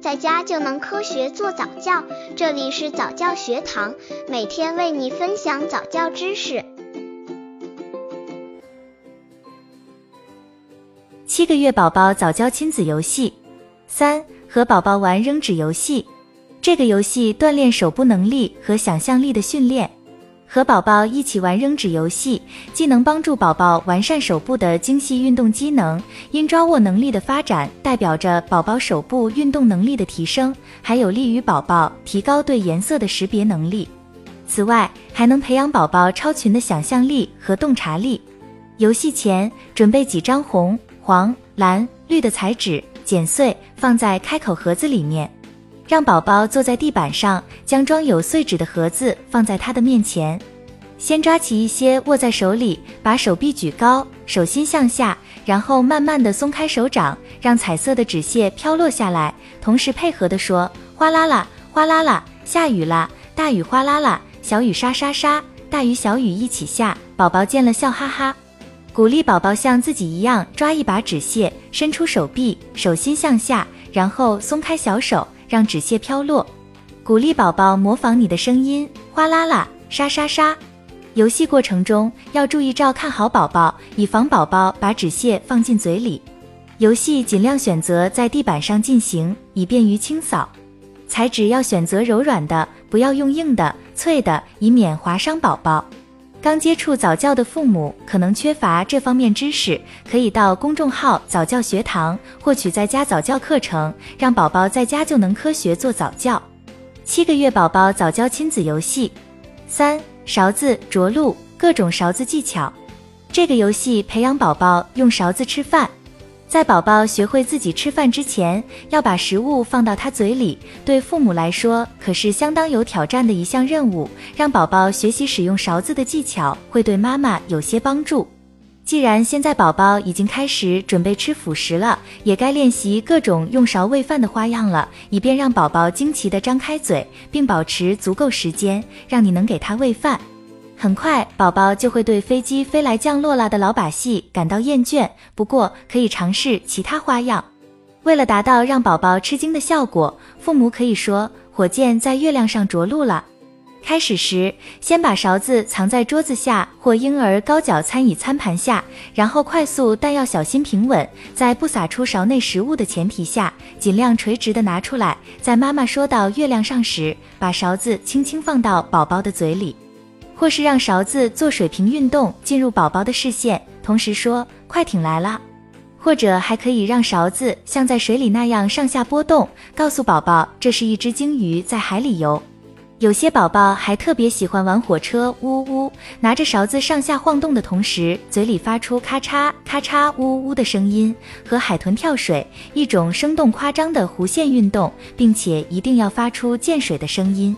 在家就能科学做早教。这里是早教学堂，每天为你分享早教知识。七个月宝宝早教亲子游戏三，和宝宝玩扔纸游戏。这个游戏锻炼手部能力和想象力的训练。和宝宝一起玩扔纸游戏，既能帮助宝宝完善手部的精细运动机能，因抓握能力的发展代表着宝宝手部运动能力的提升，还有利于宝宝提高对颜色的识别能力。此外，还能培养宝宝超群的想象力和洞察力。游戏前准备几张红、黄、蓝、绿的彩纸，剪碎放在开口盒子里面。让宝宝坐在地板上，将装有碎纸的盒子放在他的面前。先抓起一些握在手里，把手臂举高，手心向下，然后慢慢的松开手掌，让彩色的纸屑飘落下来，同时配合的说：哗啦啦，哗啦啦，下雨啦，大雨哗啦啦，小雨沙沙沙，大雨小雨一起下。宝宝见了笑哈哈。鼓励宝宝像自己一样抓一把纸屑，伸出手臂，手心向下，然后松开小手。让纸屑飘落，鼓励宝宝模仿你的声音，哗啦啦，沙沙沙。游戏过程中要注意照看好宝宝，以防宝宝把纸屑放进嘴里。游戏尽量选择在地板上进行，以便于清扫。材质要选择柔软的，不要用硬的、脆的，以免划伤宝宝。刚接触早教的父母可能缺乏这方面知识，可以到公众号早教学堂获取在家早教课程，让宝宝在家就能科学做早教。七个月宝宝早教亲子游戏三：勺子着陆，各种勺子技巧。这个游戏培养宝宝用勺子吃饭。在宝宝学会自己吃饭之前，要把食物放到他嘴里，对父母来说可是相当有挑战的一项任务。让宝宝学习使用勺子的技巧，会对妈妈有些帮助。既然现在宝宝已经开始准备吃辅食了，也该练习各种用勺喂饭的花样了，以便让宝宝惊奇地张开嘴，并保持足够时间，让你能给他喂饭。很快，宝宝就会对飞机飞来降落啦的老把戏感到厌倦。不过，可以尝试其他花样。为了达到让宝宝吃惊的效果，父母可以说：“火箭在月亮上着陆了。”开始时，先把勺子藏在桌子下或婴儿高脚餐椅餐盘下，然后快速但要小心平稳，在不洒出勺内食物的前提下，尽量垂直的拿出来。在妈妈说到月亮上时，把勺子轻轻放到宝宝的嘴里。或是让勺子做水平运动进入宝宝的视线，同时说“快艇来了”，或者还可以让勺子像在水里那样上下波动，告诉宝宝这是一只鲸鱼在海里游。有些宝宝还特别喜欢玩火车，呜呜，拿着勺子上下晃动的同时，嘴里发出咔嚓咔嚓呜呜的声音，和海豚跳水，一种生动夸张的弧线运动，并且一定要发出溅水的声音。